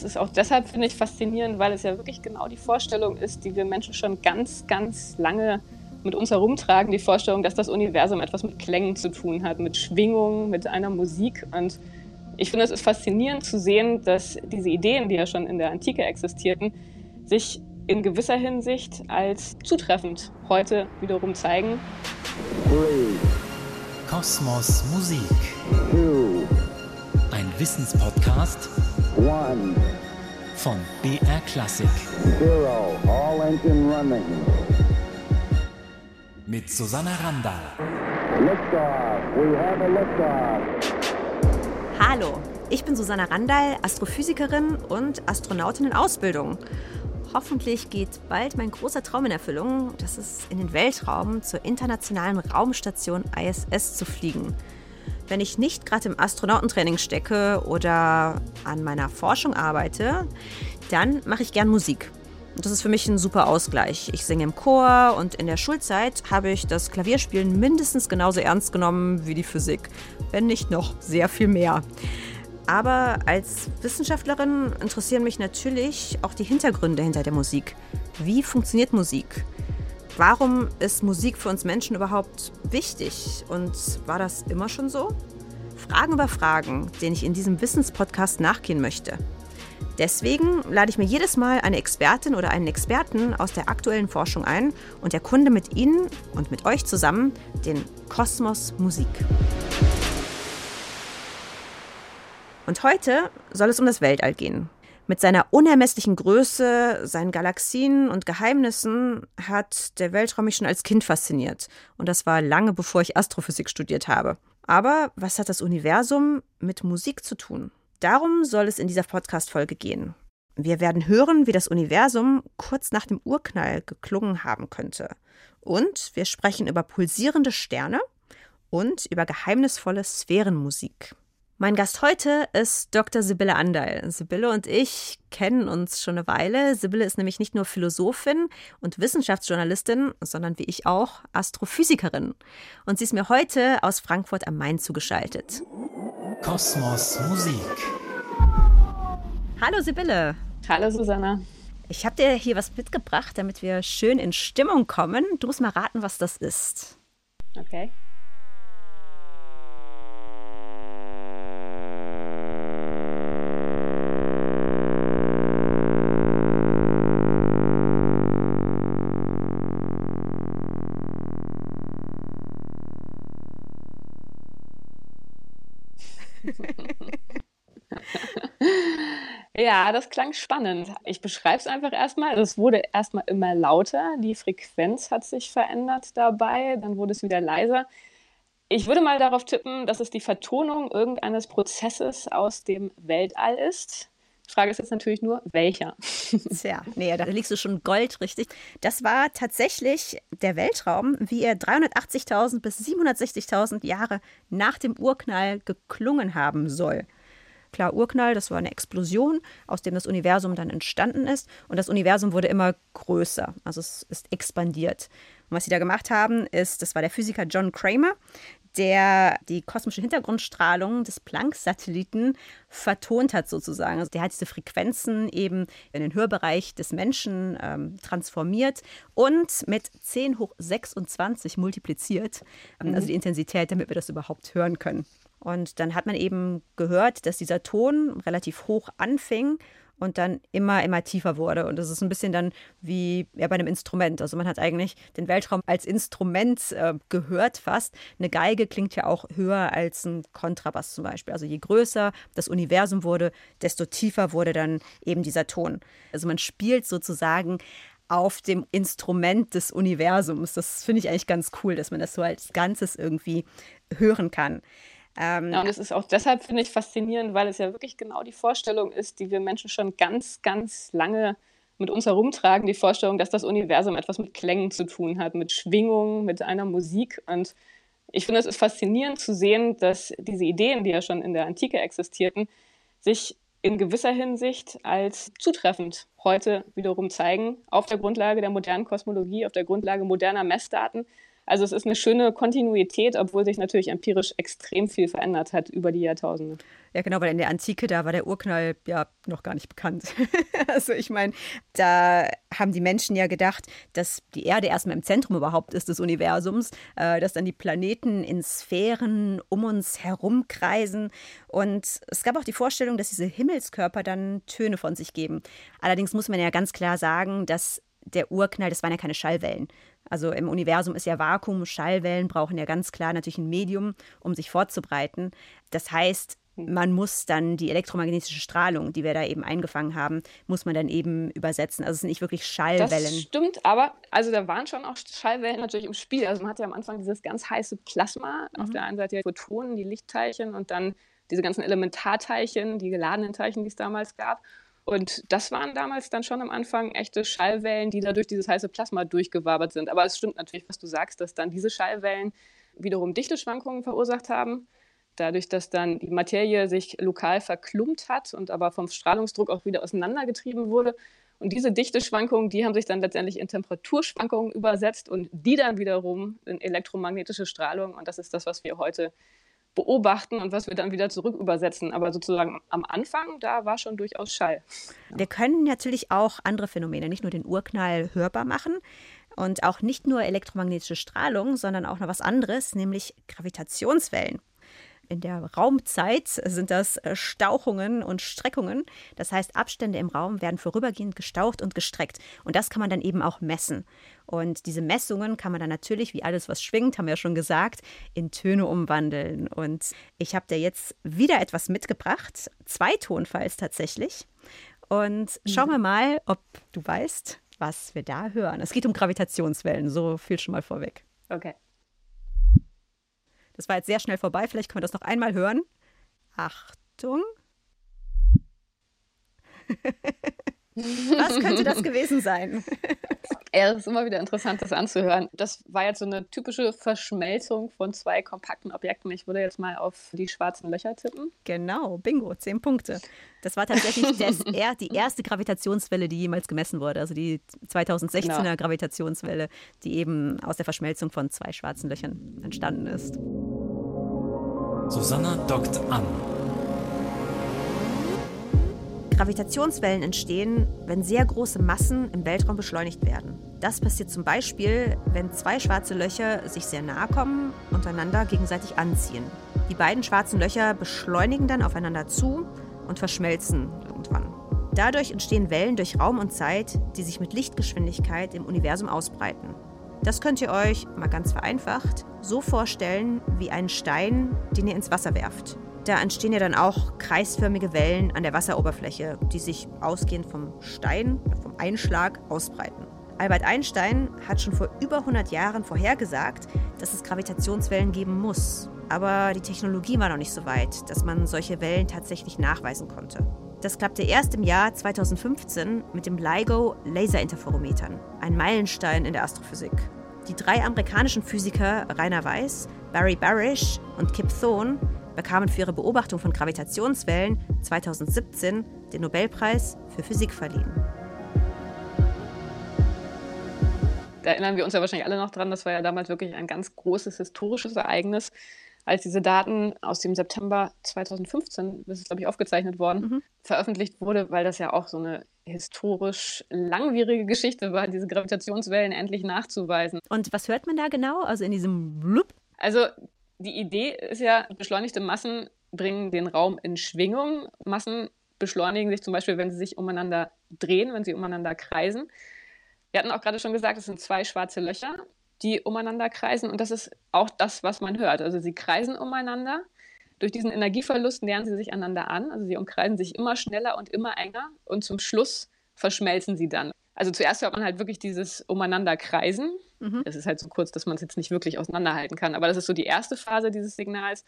Das ist auch deshalb, finde ich, faszinierend, weil es ja wirklich genau die Vorstellung ist, die wir Menschen schon ganz, ganz lange mit uns herumtragen. Die Vorstellung, dass das Universum etwas mit Klängen zu tun hat, mit Schwingungen, mit einer Musik. Und ich finde, es ist faszinierend zu sehen, dass diese Ideen, die ja schon in der Antike existierten, sich in gewisser Hinsicht als zutreffend heute wiederum zeigen. Kosmos Musik. Ein Wissenspodcast one, von BR Classic. Zero, all engine running. Mit Susanna Randall. Liftoff, we have a liftoff. Hallo, ich bin Susanna Randall, Astrophysikerin und Astronautin in Ausbildung. Hoffentlich geht bald mein großer Traum in Erfüllung, das ist in den Weltraum zur internationalen Raumstation ISS zu fliegen. Wenn ich nicht gerade im Astronautentraining stecke oder an meiner Forschung arbeite, dann mache ich gern Musik. Das ist für mich ein super Ausgleich. Ich singe im Chor und in der Schulzeit habe ich das Klavierspielen mindestens genauso ernst genommen wie die Physik, wenn nicht noch sehr viel mehr. Aber als Wissenschaftlerin interessieren mich natürlich auch die Hintergründe hinter der Musik. Wie funktioniert Musik? Warum ist Musik für uns Menschen überhaupt wichtig? Und war das immer schon so? Fragen über Fragen, denen ich in diesem Wissenspodcast nachgehen möchte. Deswegen lade ich mir jedes Mal eine Expertin oder einen Experten aus der aktuellen Forschung ein und erkunde mit Ihnen und mit euch zusammen den Kosmos Musik. Und heute soll es um das Weltall gehen. Mit seiner unermesslichen Größe, seinen Galaxien und Geheimnissen hat der Weltraum mich schon als Kind fasziniert. Und das war lange bevor ich Astrophysik studiert habe. Aber was hat das Universum mit Musik zu tun? Darum soll es in dieser Podcast-Folge gehen. Wir werden hören, wie das Universum kurz nach dem Urknall geklungen haben könnte. Und wir sprechen über pulsierende Sterne und über geheimnisvolle Sphärenmusik. Mein Gast heute ist Dr. Sibylle Andal. Sibylle und ich kennen uns schon eine Weile. Sibylle ist nämlich nicht nur Philosophin und Wissenschaftsjournalistin, sondern wie ich auch Astrophysikerin. Und sie ist mir heute aus Frankfurt am Main zugeschaltet. Kosmos Musik. Hallo Sibylle. Hallo Susanna. Ich habe dir hier was mitgebracht, damit wir schön in Stimmung kommen. Du musst mal raten, was das ist. Okay. ja, das klang spannend. Ich beschreibe es einfach erstmal. Es wurde erstmal immer lauter. Die Frequenz hat sich verändert dabei. Dann wurde es wieder leiser. Ich würde mal darauf tippen, dass es die Vertonung irgendeines Prozesses aus dem Weltall ist. Die Frage ist jetzt natürlich nur, welcher? Tja, nee, da liegst du schon Gold, richtig. Das war tatsächlich der Weltraum, wie er 380.000 bis 760.000 Jahre nach dem Urknall geklungen haben soll. Klar, Urknall, das war eine Explosion, aus dem das Universum dann entstanden ist. Und das Universum wurde immer größer, also es ist expandiert. Und was sie da gemacht haben, ist, das war der Physiker John Kramer, der die kosmische Hintergrundstrahlung des Planck-Satelliten vertont hat, sozusagen. Also der hat diese Frequenzen eben in den Hörbereich des Menschen ähm, transformiert und mit 10 hoch 26 multipliziert, mhm. also die Intensität, damit wir das überhaupt hören können. Und dann hat man eben gehört, dass dieser Ton relativ hoch anfing und dann immer, immer tiefer wurde. Und das ist ein bisschen dann wie ja, bei einem Instrument. Also man hat eigentlich den Weltraum als Instrument äh, gehört fast. Eine Geige klingt ja auch höher als ein Kontrabass zum Beispiel. Also je größer das Universum wurde, desto tiefer wurde dann eben dieser Ton. Also man spielt sozusagen auf dem Instrument des Universums. Das finde ich eigentlich ganz cool, dass man das so als Ganzes irgendwie hören kann. Ähm, ja, und es ist auch deshalb, finde ich, faszinierend, weil es ja wirklich genau die Vorstellung ist, die wir Menschen schon ganz, ganz lange mit uns herumtragen, die Vorstellung, dass das Universum etwas mit Klängen zu tun hat, mit Schwingungen, mit einer Musik. Und ich finde, es ist faszinierend zu sehen, dass diese Ideen, die ja schon in der Antike existierten, sich in gewisser Hinsicht als zutreffend heute wiederum zeigen, auf der Grundlage der modernen Kosmologie, auf der Grundlage moderner Messdaten, Also es ist eine schöne Kontinuität, obwohl sich natürlich empirisch extrem viel verändert hat über die Jahrtausende. Ja, genau, weil in der Antike, da war der Urknall ja noch gar nicht bekannt. also ich meine, da haben die Menschen ja gedacht, dass die Erde erstmal im Zentrum überhaupt ist des Universums, äh, dass dann die Planeten in Sphären um uns herumkreisen. Und es gab auch die Vorstellung, dass diese Himmelskörper dann Töne von sich geben. Allerdings muss man ja ganz klar sagen, dass der Urknall, das waren ja keine Schallwellen. Also im Universum ist ja Vakuum, Schallwellen brauchen ja ganz klar natürlich ein Medium, um sich fortzubreiten. Das heißt, man muss dann die elektromagnetische Strahlung, die wir da eben eingefangen haben, muss man dann eben übersetzen. Also es sind nicht wirklich Schallwellen. Das stimmt, aber also da waren schon auch Schallwellen natürlich im Spiel. Also man hat ja am Anfang dieses ganz heiße Plasma, mhm. auf der einen Seite die Photonen, die Lichtteilchen und dann diese ganzen Elementarteilchen, die geladenen Teilchen, die es damals gab. Und das waren damals dann schon am Anfang echte Schallwellen, die da durch dieses heiße Plasma durchgewabert sind. Aber es stimmt natürlich, was du sagst, dass dann diese Schallwellen wiederum Dichteschwankungen verursacht haben. Dadurch, dass dann die Materie sich lokal verklumpt hat und aber vom Strahlungsdruck auch wieder auseinandergetrieben wurde. Und diese Dichteschwankungen, die haben sich dann letztendlich in Temperaturschwankungen übersetzt und die dann wiederum in elektromagnetische Strahlung. Und das ist das, was wir heute beobachten und was wir dann wieder zurück übersetzen. Aber sozusagen am Anfang, da war schon durchaus Schall. Wir können natürlich auch andere Phänomene, nicht nur den Urknall hörbar machen und auch nicht nur elektromagnetische Strahlung, sondern auch noch was anderes, nämlich Gravitationswellen in der Raumzeit sind das äh, Stauchungen und Streckungen. Das heißt, Abstände im Raum werden vorübergehend gestaucht und gestreckt. Und das kann man dann eben auch messen. Und diese Messungen kann man dann natürlich, wie alles, was schwingt, haben wir ja schon gesagt, in Töne umwandeln. Und ich habe dir jetzt wieder etwas mitgebracht. Zwei Tonfalls tatsächlich. Und schauen wir mal, ob du weißt, was wir da hören. Es geht um Gravitationswellen, so viel schon mal vorweg. Okay. Das war jetzt sehr schnell vorbei. Vielleicht können wir das noch einmal hören. Achtung. Was könnte das gewesen sein? Ja, es ist immer wieder interessant, das anzuhören. Das war jetzt so eine typische Verschmelzung von zwei kompakten Objekten. Ich würde jetzt mal auf die schwarzen Löcher tippen. Genau, bingo, zehn Punkte. Das war tatsächlich das, die erste Gravitationswelle, die jemals gemessen wurde. Also die 2016er genau. Gravitationswelle, die eben aus der Verschmelzung von zwei schwarzen Löchern entstanden ist. Susanna dockt an. Gravitationswellen entstehen, wenn sehr große Massen im Weltraum beschleunigt werden. Das passiert zum Beispiel, wenn zwei schwarze Löcher sich sehr nahe kommen und einander gegenseitig anziehen. Die beiden schwarzen Löcher beschleunigen dann aufeinander zu und verschmelzen irgendwann. Dadurch entstehen Wellen durch Raum und Zeit, die sich mit Lichtgeschwindigkeit im Universum ausbreiten. Das könnt ihr euch, mal ganz vereinfacht, so vorstellen wie einen Stein, den ihr ins Wasser werft. Da entstehen ja dann auch kreisförmige Wellen an der Wasseroberfläche, die sich ausgehend vom Stein, vom Einschlag ausbreiten. Albert Einstein hat schon vor über 100 Jahren vorhergesagt, dass es Gravitationswellen geben muss. Aber die Technologie war noch nicht so weit, dass man solche Wellen tatsächlich nachweisen konnte. Das klappte erst im Jahr 2015 mit dem LIGO Laserinterferometern, ein Meilenstein in der Astrophysik. Die drei amerikanischen Physiker Rainer Weiss, Barry Barish und Kip Thorne bekamen für ihre Beobachtung von Gravitationswellen 2017 den Nobelpreis für Physik verliehen. Da erinnern wir uns ja wahrscheinlich alle noch dran, das war ja damals wirklich ein ganz großes historisches Ereignis, als diese Daten aus dem September 2015, das ist glaube ich aufgezeichnet worden, mhm. veröffentlicht wurde, weil das ja auch so eine historisch langwierige Geschichte war, diese Gravitationswellen endlich nachzuweisen. Und was hört man da genau? Also in diesem Blub? Also die Idee ist ja, beschleunigte Massen bringen den Raum in Schwingung. Massen beschleunigen sich zum Beispiel, wenn sie sich umeinander drehen, wenn sie umeinander kreisen. Wir hatten auch gerade schon gesagt, es sind zwei schwarze Löcher die umeinander kreisen. Und das ist auch das, was man hört. Also sie kreisen umeinander. Durch diesen Energieverlust nähern sie sich einander an. Also sie umkreisen sich immer schneller und immer enger. Und zum Schluss verschmelzen sie dann. Also zuerst hört man halt wirklich dieses umeinander kreisen. Mhm. Das ist halt so kurz, dass man es jetzt nicht wirklich auseinanderhalten kann. Aber das ist so die erste Phase dieses Signals.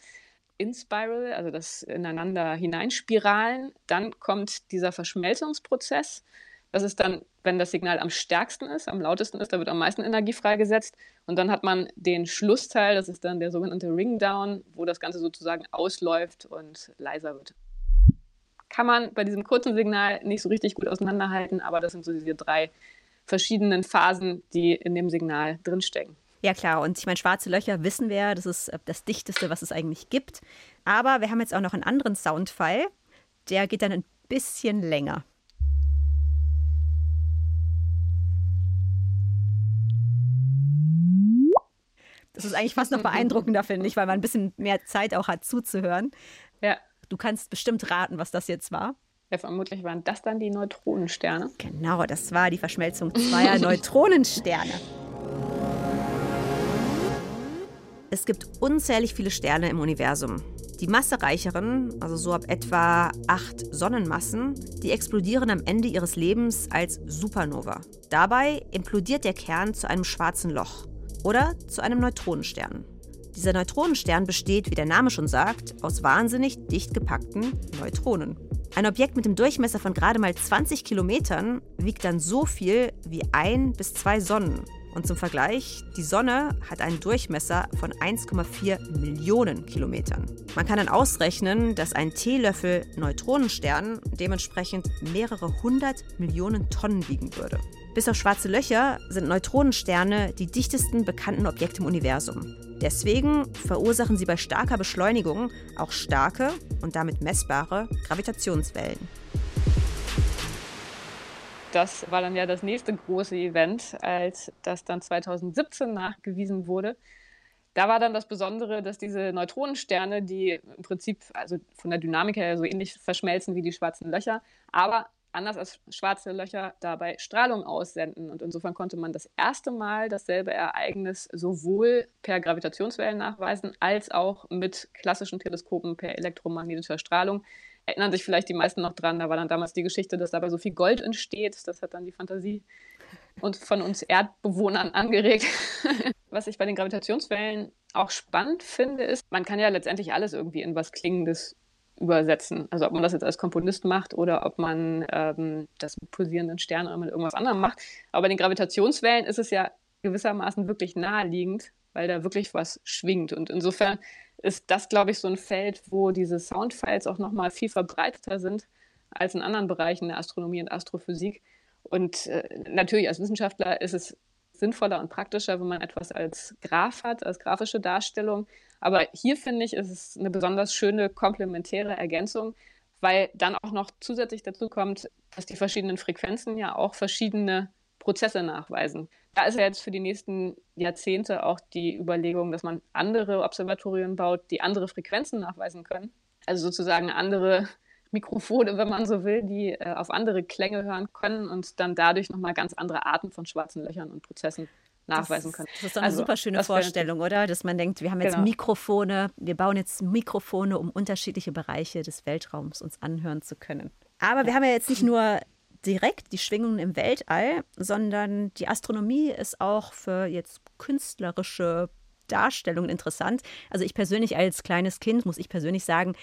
In Spiral, also das ineinander hineinspiralen. Dann kommt dieser Verschmelzungsprozess. Das ist dann, wenn das Signal am stärksten ist, am lautesten ist, da wird am meisten Energie freigesetzt. Und dann hat man den Schlussteil, das ist dann der sogenannte Ringdown, wo das Ganze sozusagen ausläuft und leiser wird. Kann man bei diesem kurzen Signal nicht so richtig gut auseinanderhalten, aber das sind so diese drei verschiedenen Phasen, die in dem Signal drinstecken. Ja klar, und ich meine, schwarze Löcher wissen wir, das ist das dichteste, was es eigentlich gibt. Aber wir haben jetzt auch noch einen anderen Soundfile, der geht dann ein bisschen länger. Das ist eigentlich fast noch beeindruckender, finde ich, weil man ein bisschen mehr Zeit auch hat zuzuhören. Ja. Du kannst bestimmt raten, was das jetzt war. Ja, vermutlich waren das dann die Neutronensterne. Genau, das war die Verschmelzung zweier Neutronensterne. Es gibt unzählig viele Sterne im Universum. Die massereicheren, also so ab etwa acht Sonnenmassen, die explodieren am Ende ihres Lebens als Supernova. Dabei implodiert der Kern zu einem schwarzen Loch oder zu einem Neutronenstern. Dieser Neutronenstern besteht, wie der Name schon sagt, aus wahnsinnig dicht gepackten Neutronen. Ein Objekt mit dem Durchmesser von gerade mal 20 Kilometern wiegt dann so viel wie ein bis zwei Sonnen. Und zum Vergleich, die Sonne hat einen Durchmesser von 1,4 Millionen Kilometern. Man kann dann ausrechnen, dass ein Teelöffel Neutronenstern dementsprechend mehrere hundert Millionen Tonnen wiegen würde. Bis auf schwarze Löcher sind Neutronensterne die dichtesten bekannten Objekte im Universum. Deswegen verursachen sie bei starker Beschleunigung auch starke und damit messbare Gravitationswellen. Das war dann ja das nächste große Event, als das dann 2017 nachgewiesen wurde. Da war dann das Besondere, dass diese Neutronensterne, die im Prinzip also von der Dynamik her so ähnlich verschmelzen wie die schwarzen Löcher, aber anders als schwarze Löcher dabei Strahlung aussenden. Und insofern konnte man das erste Mal dasselbe Ereignis sowohl per Gravitationswellen nachweisen, als auch mit klassischen Teleskopen per elektromagnetischer Strahlung. Erinnern sich vielleicht die meisten noch dran, da war dann damals die Geschichte, dass dabei so viel Gold entsteht. Das hat dann die Fantasie und von uns Erdbewohnern angeregt. Was ich bei den Gravitationswellen auch spannend finde, ist, man kann ja letztendlich alles irgendwie in was Klingendes übersetzen. Also ob man das jetzt als Komponist macht oder ob man ähm, das mit pulsierenden Sternen oder mit irgendwas anderem macht. Aber bei den Gravitationswellen ist es ja gewissermaßen wirklich naheliegend, weil da wirklich was schwingt. Und insofern ist das, glaube ich, so ein Feld, wo diese Soundfiles auch nochmal viel verbreiteter sind als in anderen Bereichen der Astronomie und Astrophysik. Und äh, natürlich als Wissenschaftler ist es sinnvoller und praktischer, wenn man etwas als Graph hat, als grafische Darstellung. Aber hier finde ich, ist es eine besonders schöne komplementäre Ergänzung, weil dann auch noch zusätzlich dazu kommt, dass die verschiedenen Frequenzen ja auch verschiedene Prozesse nachweisen. Da ist ja jetzt für die nächsten Jahrzehnte auch die Überlegung, dass man andere Observatorien baut, die andere Frequenzen nachweisen können. Also sozusagen andere Mikrofone, wenn man so will, die äh, auf andere Klänge hören können und dann dadurch nochmal ganz andere Arten von schwarzen Löchern und Prozessen nachweisen können. Das ist doch eine also, super schöne Vorstellung, oder? Dass man denkt, wir haben jetzt genau. Mikrofone, wir bauen jetzt Mikrofone, um unterschiedliche Bereiche des Weltraums uns anhören zu können. Aber wir haben ja jetzt nicht nur direkt die Schwingungen im Weltall, sondern die Astronomie ist auch für jetzt künstlerische Darstellungen interessant. Also ich persönlich als kleines Kind, muss ich persönlich sagen,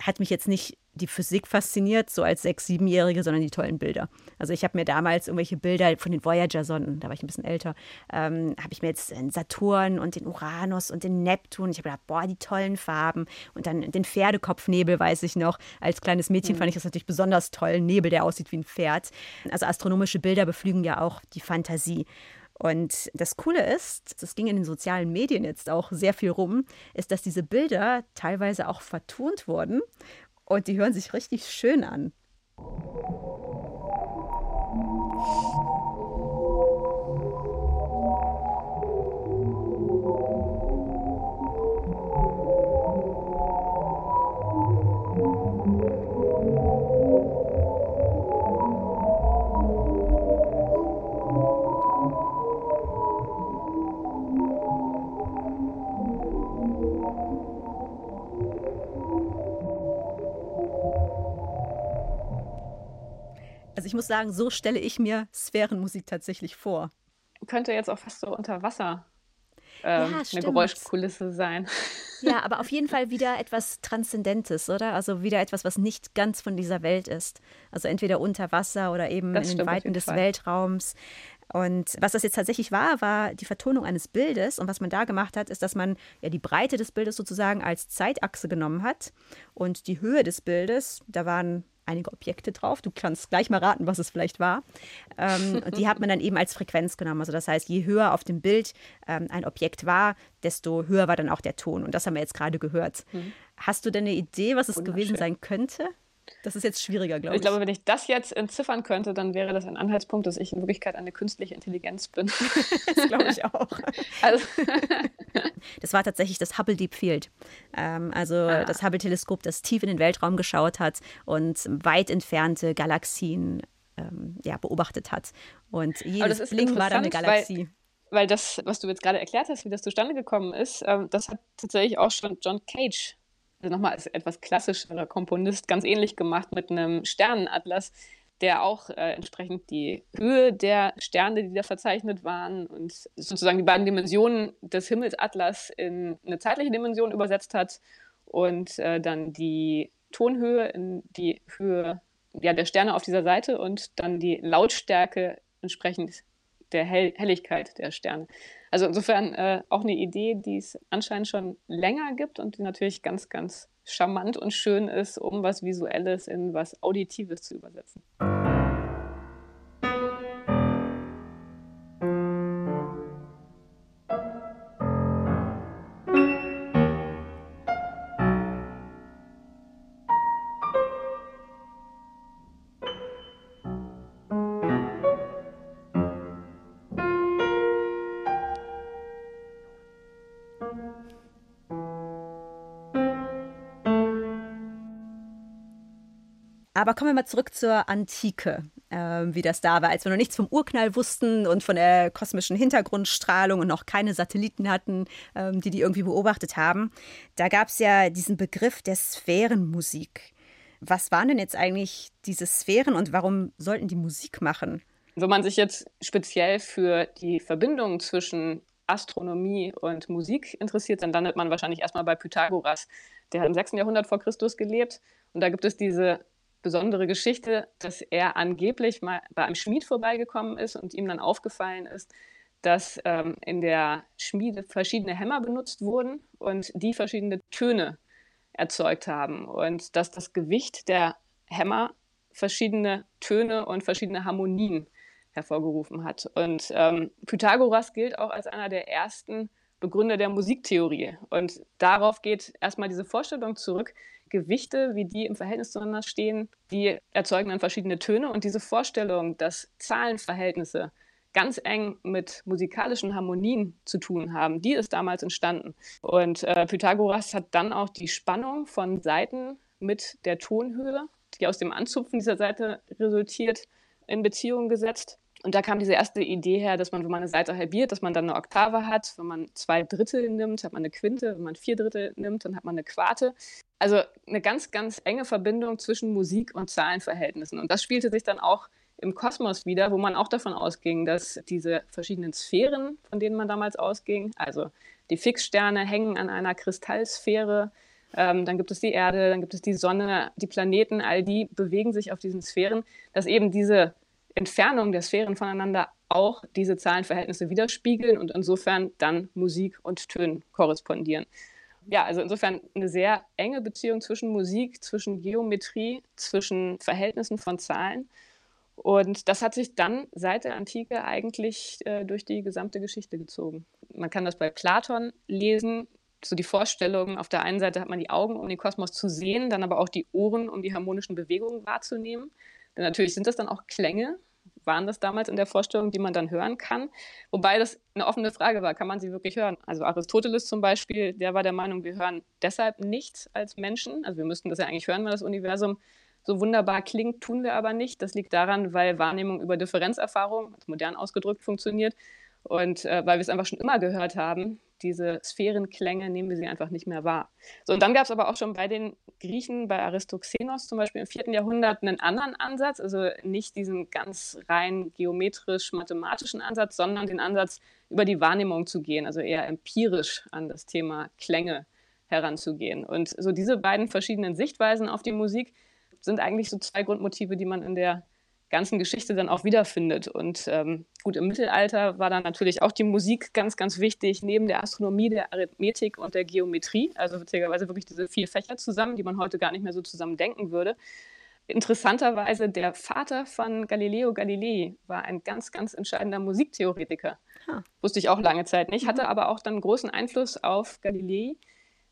hat mich jetzt nicht die Physik fasziniert, so als sechs-, siebenjährige, sondern die tollen Bilder. Also ich habe mir damals irgendwelche Bilder von den Voyager-Sonden, da war ich ein bisschen älter, ähm, habe ich mir jetzt den Saturn und den Uranus und den Neptun, ich habe gedacht, boah, die tollen Farben und dann den Pferdekopfnebel, weiß ich noch. Als kleines Mädchen mhm. fand ich das natürlich besonders toll, Nebel, der aussieht wie ein Pferd. Also astronomische Bilder beflügen ja auch die Fantasie. Und das Coole ist, das ging in den sozialen Medien jetzt auch sehr viel rum, ist, dass diese Bilder teilweise auch vertont wurden und die hören sich richtig schön an. Ich muss sagen, so stelle ich mir Sphärenmusik tatsächlich vor. Könnte jetzt auch fast so unter Wasser ähm, ja, eine Geräuschkulisse sein. Ja, aber auf jeden Fall wieder etwas Transzendentes, oder? Also wieder etwas, was nicht ganz von dieser Welt ist. Also entweder unter Wasser oder eben das in den Weiten des Fall. Weltraums. Und was das jetzt tatsächlich war, war die Vertonung eines Bildes. Und was man da gemacht hat, ist, dass man ja die Breite des Bildes sozusagen als Zeitachse genommen hat. Und die Höhe des Bildes, da waren einige Objekte drauf. Du kannst gleich mal raten, was es vielleicht war. Ähm, und die hat man dann eben als Frequenz genommen. Also das heißt, je höher auf dem Bild ähm, ein Objekt war, desto höher war dann auch der Ton. Und das haben wir jetzt gerade gehört. Mhm. Hast du denn eine Idee, was es gewesen sein könnte? Das ist jetzt schwieriger, glaube ich. Ich glaube, wenn ich das jetzt entziffern könnte, dann wäre das ein Anhaltspunkt, dass ich in Wirklichkeit eine künstliche Intelligenz bin. das glaube ich auch. Also. das war tatsächlich das Hubble Deep Field. Ähm, also ah. das Hubble-Teleskop, das tief in den Weltraum geschaut hat und weit entfernte Galaxien ähm, ja, beobachtet hat. Und jedes Blink war dann eine Galaxie. Weil, das, was du jetzt gerade erklärt hast, wie das zustande gekommen ist, ähm, das hat tatsächlich auch schon John Cage nochmal als etwas klassischerer Komponist, ganz ähnlich gemacht mit einem Sternenatlas, der auch äh, entsprechend die Höhe der Sterne, die da verzeichnet waren und sozusagen die beiden Dimensionen des Himmelsatlas in eine zeitliche Dimension übersetzt hat und äh, dann die Tonhöhe in die Höhe ja, der Sterne auf dieser Seite und dann die Lautstärke entsprechend der Hell Helligkeit der Sterne. Also insofern äh, auch eine Idee, die es anscheinend schon länger gibt und die natürlich ganz, ganz charmant und schön ist, um was Visuelles in was Auditives zu übersetzen. Aber kommen wir mal zurück zur Antike, äh, wie das da war, als wir noch nichts vom Urknall wussten und von der kosmischen Hintergrundstrahlung und noch keine Satelliten hatten, äh, die die irgendwie beobachtet haben. Da gab es ja diesen Begriff der Sphärenmusik. Was waren denn jetzt eigentlich diese Sphären und warum sollten die Musik machen? Wenn man sich jetzt speziell für die Verbindung zwischen Astronomie und Musik interessiert, dann landet man wahrscheinlich erstmal bei Pythagoras. Der hat im 6. Jahrhundert vor Christus gelebt und da gibt es diese besondere Geschichte, dass er angeblich mal bei einem Schmied vorbeigekommen ist und ihm dann aufgefallen ist, dass ähm, in der Schmiede verschiedene Hämmer benutzt wurden und die verschiedene Töne erzeugt haben und dass das Gewicht der Hämmer verschiedene Töne und verschiedene Harmonien hervorgerufen hat. Und ähm, Pythagoras gilt auch als einer der ersten Begründer der Musiktheorie. Und darauf geht erstmal diese Vorstellung zurück, Gewichte, wie die im Verhältnis zueinander stehen, die erzeugen dann verschiedene Töne. Und diese Vorstellung, dass Zahlenverhältnisse ganz eng mit musikalischen Harmonien zu tun haben, die ist damals entstanden. Und äh, Pythagoras hat dann auch die Spannung von Seiten mit der Tonhöhe, die aus dem Anzupfen dieser Seite resultiert, in Beziehung gesetzt. Und da kam diese erste Idee her, dass man, wenn man eine Seite halbiert, dass man dann eine Oktave hat. Wenn man zwei Drittel nimmt, hat man eine Quinte. Wenn man vier Drittel nimmt, dann hat man eine Quarte. Also eine ganz, ganz enge Verbindung zwischen Musik und Zahlenverhältnissen. Und das spielte sich dann auch im Kosmos wieder, wo man auch davon ausging, dass diese verschiedenen Sphären, von denen man damals ausging, also die Fixsterne hängen an einer Kristallsphäre, ähm, dann gibt es die Erde, dann gibt es die Sonne, die Planeten, all die bewegen sich auf diesen Sphären, dass eben diese Entfernung der Sphären voneinander auch diese Zahlenverhältnisse widerspiegeln und insofern dann Musik und Tönen korrespondieren. Ja, also insofern eine sehr enge Beziehung zwischen Musik, zwischen Geometrie, zwischen Verhältnissen von Zahlen. Und das hat sich dann seit der Antike eigentlich äh, durch die gesamte Geschichte gezogen. Man kann das bei Platon lesen, so die Vorstellung, auf der einen Seite hat man die Augen, um den Kosmos zu sehen, dann aber auch die Ohren, um die harmonischen Bewegungen wahrzunehmen. Denn natürlich sind das dann auch Klänge, waren das damals in der Vorstellung, die man dann hören kann. Wobei das eine offene Frage war, kann man sie wirklich hören? Also Aristoteles zum Beispiel, der war der Meinung, wir hören deshalb nichts als Menschen. Also wir müssten das ja eigentlich hören, weil das Universum so wunderbar klingt, tun wir aber nicht. Das liegt daran, weil Wahrnehmung über Differenzerfahrung, modern ausgedrückt, funktioniert. Und äh, weil wir es einfach schon immer gehört haben, diese Sphärenklänge nehmen wir sie einfach nicht mehr wahr. So, und dann gab es aber auch schon bei den Griechen, bei Aristoxenos zum Beispiel im vierten Jahrhundert, einen anderen Ansatz, also nicht diesen ganz rein geometrisch-mathematischen Ansatz, sondern den Ansatz, über die Wahrnehmung zu gehen, also eher empirisch an das Thema Klänge heranzugehen. Und so diese beiden verschiedenen Sichtweisen auf die Musik sind eigentlich so zwei Grundmotive, die man in der ganzen Geschichte dann auch wiederfindet. Und ähm, gut, im Mittelalter war dann natürlich auch die Musik ganz, ganz wichtig, neben der Astronomie, der Arithmetik und der Geometrie. Also witzigerweise wirklich diese vier Fächer zusammen, die man heute gar nicht mehr so zusammen denken würde. interessanterweise der Vater von Galileo Galilei war ein ganz, ganz entscheidender Musiktheoretiker. Huh. Wusste ich auch lange Zeit nicht, hatte mhm. aber auch dann großen Einfluss auf Galilei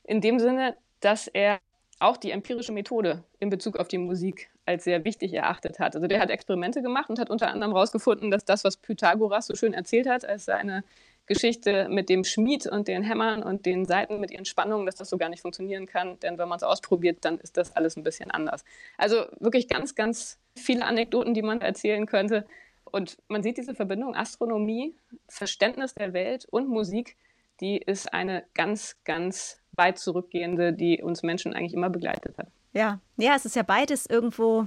in dem Sinne, dass er auch die empirische Methode in Bezug auf die Musik als sehr wichtig erachtet hat. Also der hat Experimente gemacht und hat unter anderem herausgefunden, dass das, was Pythagoras so schön erzählt hat, als seine Geschichte mit dem Schmied und den Hämmern und den Saiten mit ihren Spannungen, dass das so gar nicht funktionieren kann. Denn wenn man es ausprobiert, dann ist das alles ein bisschen anders. Also wirklich ganz, ganz viele Anekdoten, die man erzählen könnte. Und man sieht diese Verbindung Astronomie, Verständnis der Welt und Musik, die ist eine ganz, ganz weit zurückgehende, die uns Menschen eigentlich immer begleitet hat. Ja, ja, es ist ja beides irgendwo,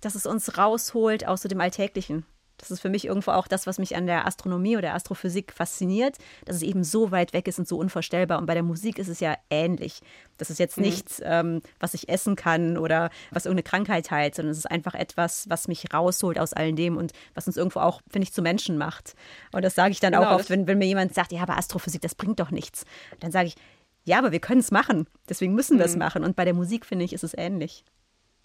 dass es uns rausholt aus so dem Alltäglichen. Das ist für mich irgendwo auch das, was mich an der Astronomie oder Astrophysik fasziniert, dass es eben so weit weg ist und so unvorstellbar. Und bei der Musik ist es ja ähnlich. Das ist jetzt mhm. nichts, ähm, was ich essen kann oder was irgendeine Krankheit heilt, sondern es ist einfach etwas, was mich rausholt aus all dem und was uns irgendwo auch, finde ich, zu Menschen macht. Und das sage ich dann genau, auch oft, wenn, wenn mir jemand sagt, ja, aber Astrophysik, das bringt doch nichts. Dann sage ich, ja, aber wir können es machen. Deswegen müssen wir es mhm. machen. Und bei der Musik, finde ich, ist es ähnlich.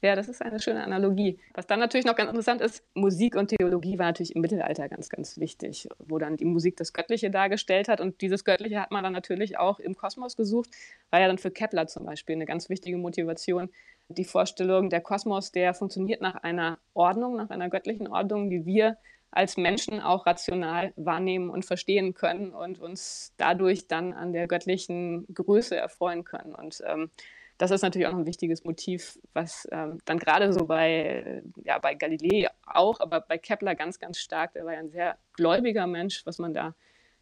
Ja, das ist eine schöne Analogie. Was dann natürlich noch ganz interessant ist, Musik und Theologie war natürlich im Mittelalter ganz, ganz wichtig, wo dann die Musik das Göttliche dargestellt hat. Und dieses Göttliche hat man dann natürlich auch im Kosmos gesucht, war ja dann für Kepler zum Beispiel eine ganz wichtige Motivation. Die Vorstellung, der Kosmos, der funktioniert nach einer Ordnung, nach einer göttlichen Ordnung, die wir als Menschen auch rational wahrnehmen und verstehen können und uns dadurch dann an der göttlichen Größe erfreuen können. Und ähm, das ist natürlich auch noch ein wichtiges Motiv, was ähm, dann gerade so bei, ja, bei Galilei auch, aber bei Kepler ganz, ganz stark, der war ja ein sehr gläubiger Mensch, was man da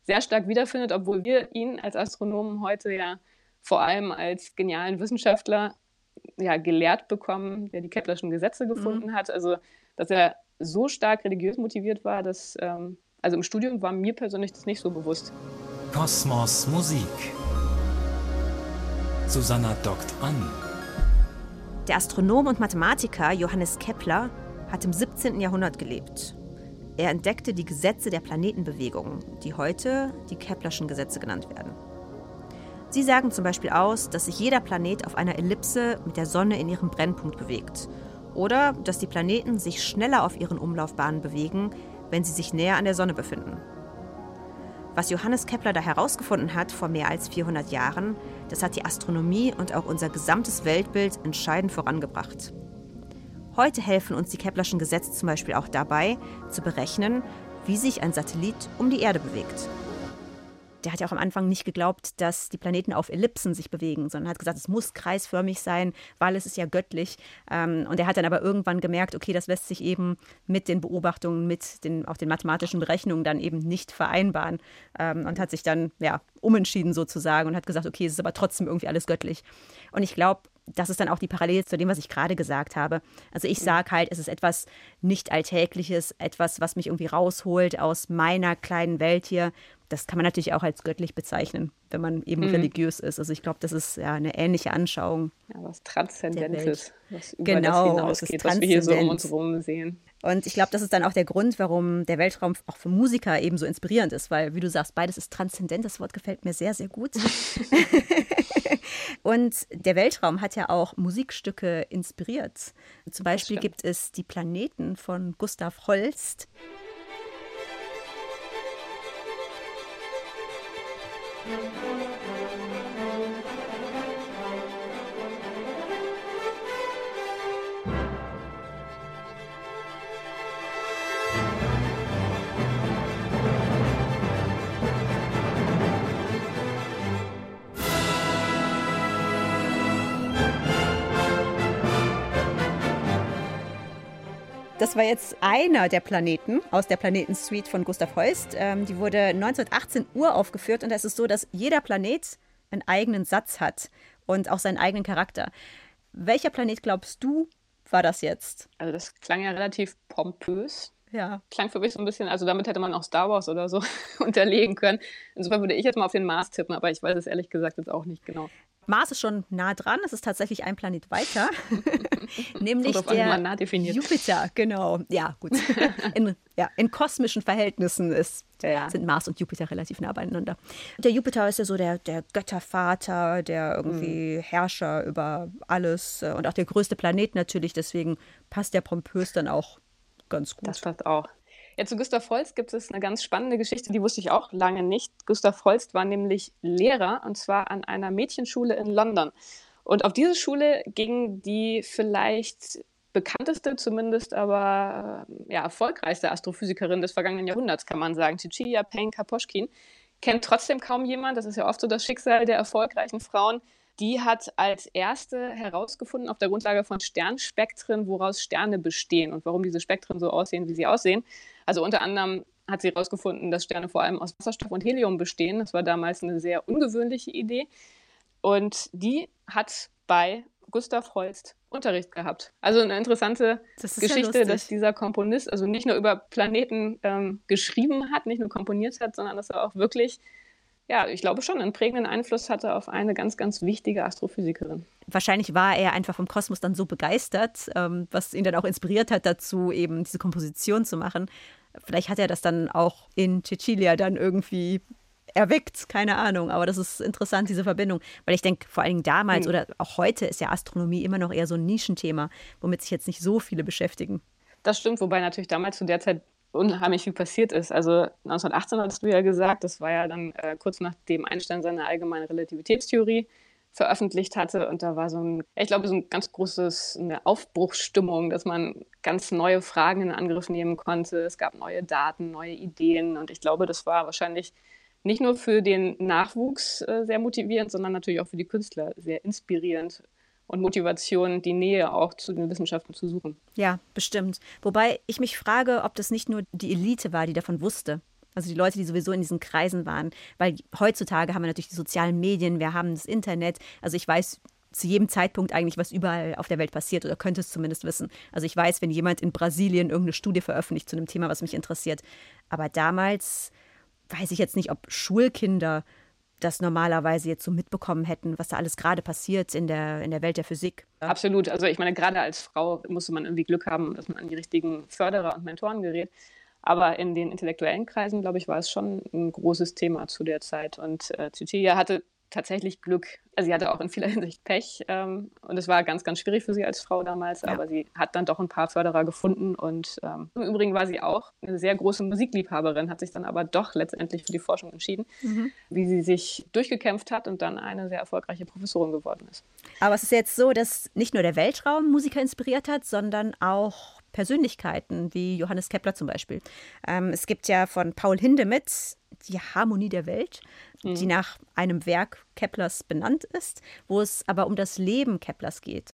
sehr stark wiederfindet, obwohl wir ihn als Astronomen heute ja vor allem als genialen Wissenschaftler ja, gelehrt bekommen, der die Keplerschen Gesetze gefunden mhm. hat. Also, dass er so stark religiös motiviert war, dass, ähm, also im Studium war mir persönlich das nicht so bewusst. Kosmos Musik. Susanna dockt an. Der Astronom und Mathematiker Johannes Kepler hat im 17. Jahrhundert gelebt. Er entdeckte die Gesetze der Planetenbewegung, die heute die Keplerschen Gesetze genannt werden. Sie sagen zum Beispiel aus, dass sich jeder Planet auf einer Ellipse mit der Sonne in ihrem Brennpunkt bewegt oder dass die Planeten sich schneller auf ihren Umlaufbahnen bewegen, wenn sie sich näher an der Sonne befinden. Was Johannes Kepler da herausgefunden hat vor mehr als 400 Jahren, das hat die Astronomie und auch unser gesamtes Weltbild entscheidend vorangebracht. Heute helfen uns die Keplerschen Gesetze zum Beispiel auch dabei, zu berechnen, wie sich ein Satellit um die Erde bewegt der hat ja auch am Anfang nicht geglaubt, dass die Planeten auf Ellipsen sich bewegen, sondern hat gesagt, es muss kreisförmig sein, weil es ist ja göttlich. Ähm, und er hat dann aber irgendwann gemerkt, okay, das lässt sich eben mit den Beobachtungen, mit den, auch den mathematischen Berechnungen dann eben nicht vereinbaren ähm, und hat sich dann ja umentschieden sozusagen und hat gesagt, okay, es ist aber trotzdem irgendwie alles göttlich. Und ich glaube, das ist dann auch die Parallele zu dem, was ich gerade gesagt habe. Also ich sage halt, es ist etwas nicht Alltägliches, etwas, was mich irgendwie rausholt aus meiner kleinen Welt hier das kann man natürlich auch als göttlich bezeichnen, wenn man eben mhm. religiös ist. Also ich glaube, das ist ja eine ähnliche Anschauung. Ja, was Transzendentes, was über genau, das hinausgeht, was wir hier so um uns herum sehen. Und ich glaube, das ist dann auch der Grund, warum der Weltraum auch für Musiker eben so inspirierend ist, weil, wie du sagst, beides ist transzendent. Das Wort gefällt mir sehr, sehr gut. Und der Weltraum hat ja auch Musikstücke inspiriert. Zum Beispiel gibt es die Planeten von Gustav Holst. Das war jetzt einer der Planeten aus der Planetensuite von Gustav Heust. Ähm, die wurde 1918 uraufgeführt und es ist so, dass jeder Planet einen eigenen Satz hat und auch seinen eigenen Charakter. Welcher Planet glaubst du, war das jetzt? Also das klang ja relativ pompös. Ja. Klang für mich so ein bisschen, also damit hätte man auch Star Wars oder so unterlegen können. Insofern würde ich jetzt mal auf den Mars tippen, aber ich weiß es ehrlich gesagt jetzt auch nicht genau. Mars ist schon nah dran, es ist tatsächlich ein Planet weiter, nämlich der nah Jupiter, genau. Ja, gut. In, ja, in kosmischen Verhältnissen ist, ja. sind Mars und Jupiter relativ nah beieinander. Der Jupiter ist ja so der, der Göttervater, der irgendwie mhm. Herrscher über alles äh, und auch der größte Planet natürlich, deswegen passt der pompös dann auch ganz gut. Das passt auch. Ja, zu Gustav Holst gibt es eine ganz spannende Geschichte, die wusste ich auch lange nicht. Gustav Holst war nämlich Lehrer und zwar an einer Mädchenschule in London. Und auf diese Schule ging die vielleicht bekannteste, zumindest aber äh, ja, erfolgreichste Astrophysikerin des vergangenen Jahrhunderts, kann man sagen, Cecilia Payne-Kaposchkin. Kennt trotzdem kaum jemand, das ist ja oft so das Schicksal der erfolgreichen Frauen. Die hat als erste herausgefunden, auf der Grundlage von Sternspektren, woraus Sterne bestehen und warum diese Spektren so aussehen, wie sie aussehen. Also unter anderem hat sie herausgefunden, dass Sterne vor allem aus Wasserstoff und Helium bestehen. Das war damals eine sehr ungewöhnliche Idee. Und die hat bei Gustav Holst Unterricht gehabt. Also eine interessante Geschichte, ja dass dieser Komponist also nicht nur über Planeten ähm, geschrieben hat, nicht nur komponiert hat, sondern dass er auch wirklich ja, ich glaube schon, einen prägenden Einfluss hatte auf eine ganz, ganz wichtige Astrophysikerin. Wahrscheinlich war er einfach vom Kosmos dann so begeistert, ähm, was ihn dann auch inspiriert hat dazu, eben diese Komposition zu machen. Vielleicht hat er das dann auch in Cecilia dann irgendwie erweckt, keine Ahnung. Aber das ist interessant, diese Verbindung. Weil ich denke, vor allem damals mhm. oder auch heute ist ja Astronomie immer noch eher so ein Nischenthema, womit sich jetzt nicht so viele beschäftigen. Das stimmt, wobei natürlich damals zu der Zeit unheimlich viel passiert ist. Also 1918 hattest du ja gesagt, das war ja dann äh, kurz nachdem Einstein seine allgemeine Relativitätstheorie veröffentlicht hatte. Und da war so ein, ich glaube, so ein ganz großes, eine Aufbruchsstimmung, dass man ganz neue Fragen in Angriff nehmen konnte. Es gab neue Daten, neue Ideen. Und ich glaube, das war wahrscheinlich nicht nur für den Nachwuchs äh, sehr motivierend, sondern natürlich auch für die Künstler sehr inspirierend und Motivation, die Nähe auch zu den Wissenschaften zu suchen. Ja, bestimmt. Wobei ich mich frage, ob das nicht nur die Elite war, die davon wusste. Also die Leute, die sowieso in diesen Kreisen waren. Weil heutzutage haben wir natürlich die sozialen Medien, wir haben das Internet. Also ich weiß zu jedem Zeitpunkt eigentlich, was überall auf der Welt passiert oder könnte es zumindest wissen. Also ich weiß, wenn jemand in Brasilien irgendeine Studie veröffentlicht zu einem Thema, was mich interessiert. Aber damals weiß ich jetzt nicht, ob Schulkinder das normalerweise jetzt so mitbekommen hätten, was da alles gerade passiert in der, in der Welt der Physik. Absolut. Also ich meine, gerade als Frau musste man irgendwie Glück haben, dass man an die richtigen Förderer und Mentoren gerät. Aber in den intellektuellen Kreisen, glaube ich, war es schon ein großes Thema zu der Zeit. Und äh, Cecilia hatte tatsächlich Glück. Also sie hatte auch in vieler Hinsicht Pech ähm, und es war ganz, ganz schwierig für sie als Frau damals, ja. aber sie hat dann doch ein paar Förderer gefunden und ähm, im Übrigen war sie auch eine sehr große Musikliebhaberin, hat sich dann aber doch letztendlich für die Forschung entschieden, mhm. wie sie sich durchgekämpft hat und dann eine sehr erfolgreiche Professorin geworden ist. Aber es ist jetzt so, dass nicht nur der Weltraum Musiker inspiriert hat, sondern auch Persönlichkeiten wie Johannes Kepler zum Beispiel. Ähm, es gibt ja von Paul Hindemith die Harmonie der Welt, mhm. die nach einem Werk Keplers benannt ist, wo es aber um das Leben Keplers geht.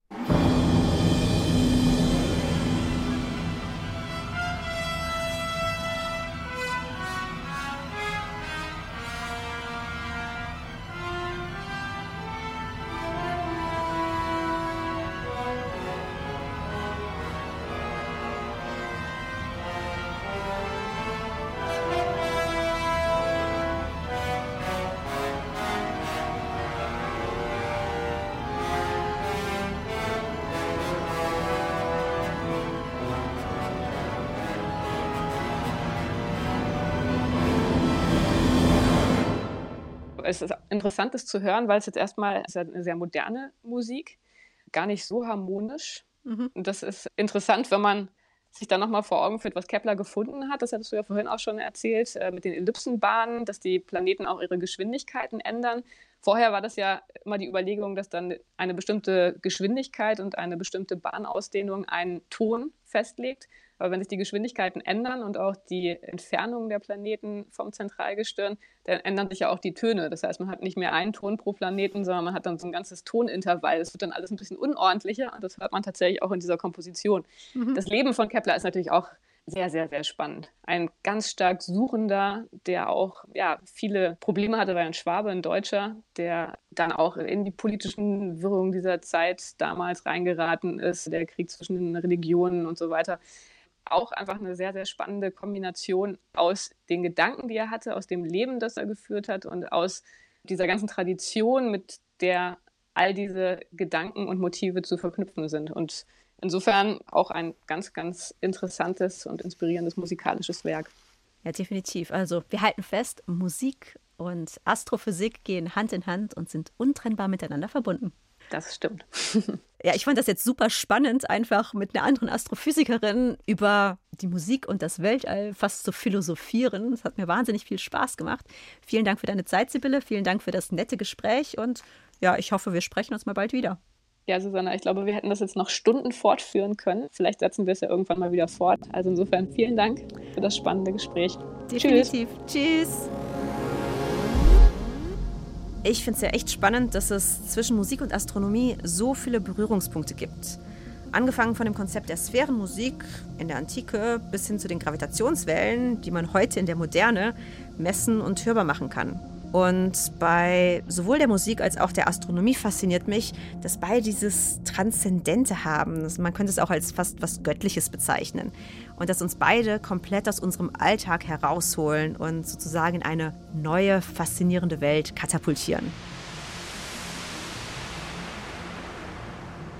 Es ist interessant, das zu hören, weil es jetzt erstmal ist eine sehr moderne Musik, gar nicht so harmonisch. Mhm. Und das ist interessant, wenn man sich dann nochmal vor Augen führt, was Kepler gefunden hat. Das hattest du ja vorhin auch schon erzählt, äh, mit den Ellipsenbahnen, dass die Planeten auch ihre Geschwindigkeiten ändern. Vorher war das ja immer die Überlegung, dass dann eine bestimmte Geschwindigkeit und eine bestimmte Bahnausdehnung einen Ton festlegt. Aber wenn sich die Geschwindigkeiten ändern und auch die Entfernung der Planeten vom Zentralgestirn, dann ändern sich ja auch die Töne. Das heißt, man hat nicht mehr einen Ton pro Planeten, sondern man hat dann so ein ganzes Tonintervall. Es wird dann alles ein bisschen unordentlicher und das hört man tatsächlich auch in dieser Komposition. Mhm. Das Leben von Kepler ist natürlich auch sehr, sehr, sehr spannend. Ein ganz stark Suchender, der auch ja, viele Probleme hatte, war ein Schwabe, ein Deutscher, der dann auch in die politischen Wirrungen dieser Zeit damals reingeraten ist, der Krieg zwischen den Religionen und so weiter. Auch einfach eine sehr, sehr spannende Kombination aus den Gedanken, die er hatte, aus dem Leben, das er geführt hat und aus dieser ganzen Tradition, mit der all diese Gedanken und Motive zu verknüpfen sind. Und insofern auch ein ganz, ganz interessantes und inspirierendes musikalisches Werk. Ja, definitiv. Also wir halten fest, Musik und Astrophysik gehen Hand in Hand und sind untrennbar miteinander verbunden. Das stimmt. ja, ich fand das jetzt super spannend, einfach mit einer anderen Astrophysikerin über die Musik und das Weltall fast zu philosophieren. Das hat mir wahnsinnig viel Spaß gemacht. Vielen Dank für deine Zeit, Sibylle. Vielen Dank für das nette Gespräch und ja, ich hoffe, wir sprechen uns mal bald wieder. Ja, Susanna, ich glaube, wir hätten das jetzt noch Stunden fortführen können. Vielleicht setzen wir es ja irgendwann mal wieder fort. Also insofern vielen Dank für das spannende Gespräch. Definitiv. Tschüss. Tschüss. Ich finde es ja echt spannend, dass es zwischen Musik und Astronomie so viele Berührungspunkte gibt. Angefangen von dem Konzept der Sphärenmusik in der Antike bis hin zu den Gravitationswellen, die man heute in der Moderne messen und hörbar machen kann. Und bei sowohl der Musik als auch der Astronomie fasziniert mich, dass beide dieses Transzendente haben. Man könnte es auch als fast was Göttliches bezeichnen. Und dass uns beide komplett aus unserem Alltag herausholen und sozusagen in eine neue, faszinierende Welt katapultieren.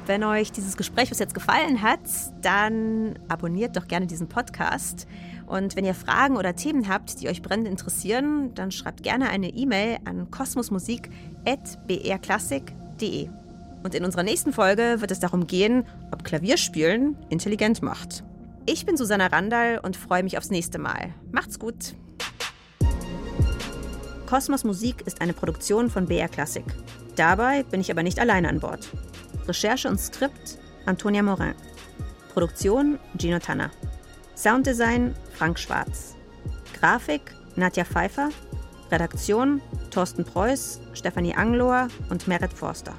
Wenn euch dieses Gespräch bis jetzt gefallen hat, dann abonniert doch gerne diesen Podcast. Und wenn ihr Fragen oder Themen habt, die euch brennend interessieren, dann schreibt gerne eine E-Mail an kosmosmusik.brklassik.de. Und in unserer nächsten Folge wird es darum gehen, ob Klavierspielen intelligent macht. Ich bin Susanna Randall und freue mich aufs nächste Mal. Macht's gut! Kosmos Musik ist eine Produktion von BR Classic. Dabei bin ich aber nicht alleine an Bord. Recherche und Skript Antonia Morin. Produktion Gino Tanner. Sounddesign Frank Schwarz. Grafik Nadja Pfeiffer. Redaktion Thorsten Preuß, Stefanie Anglohr und Merit Forster.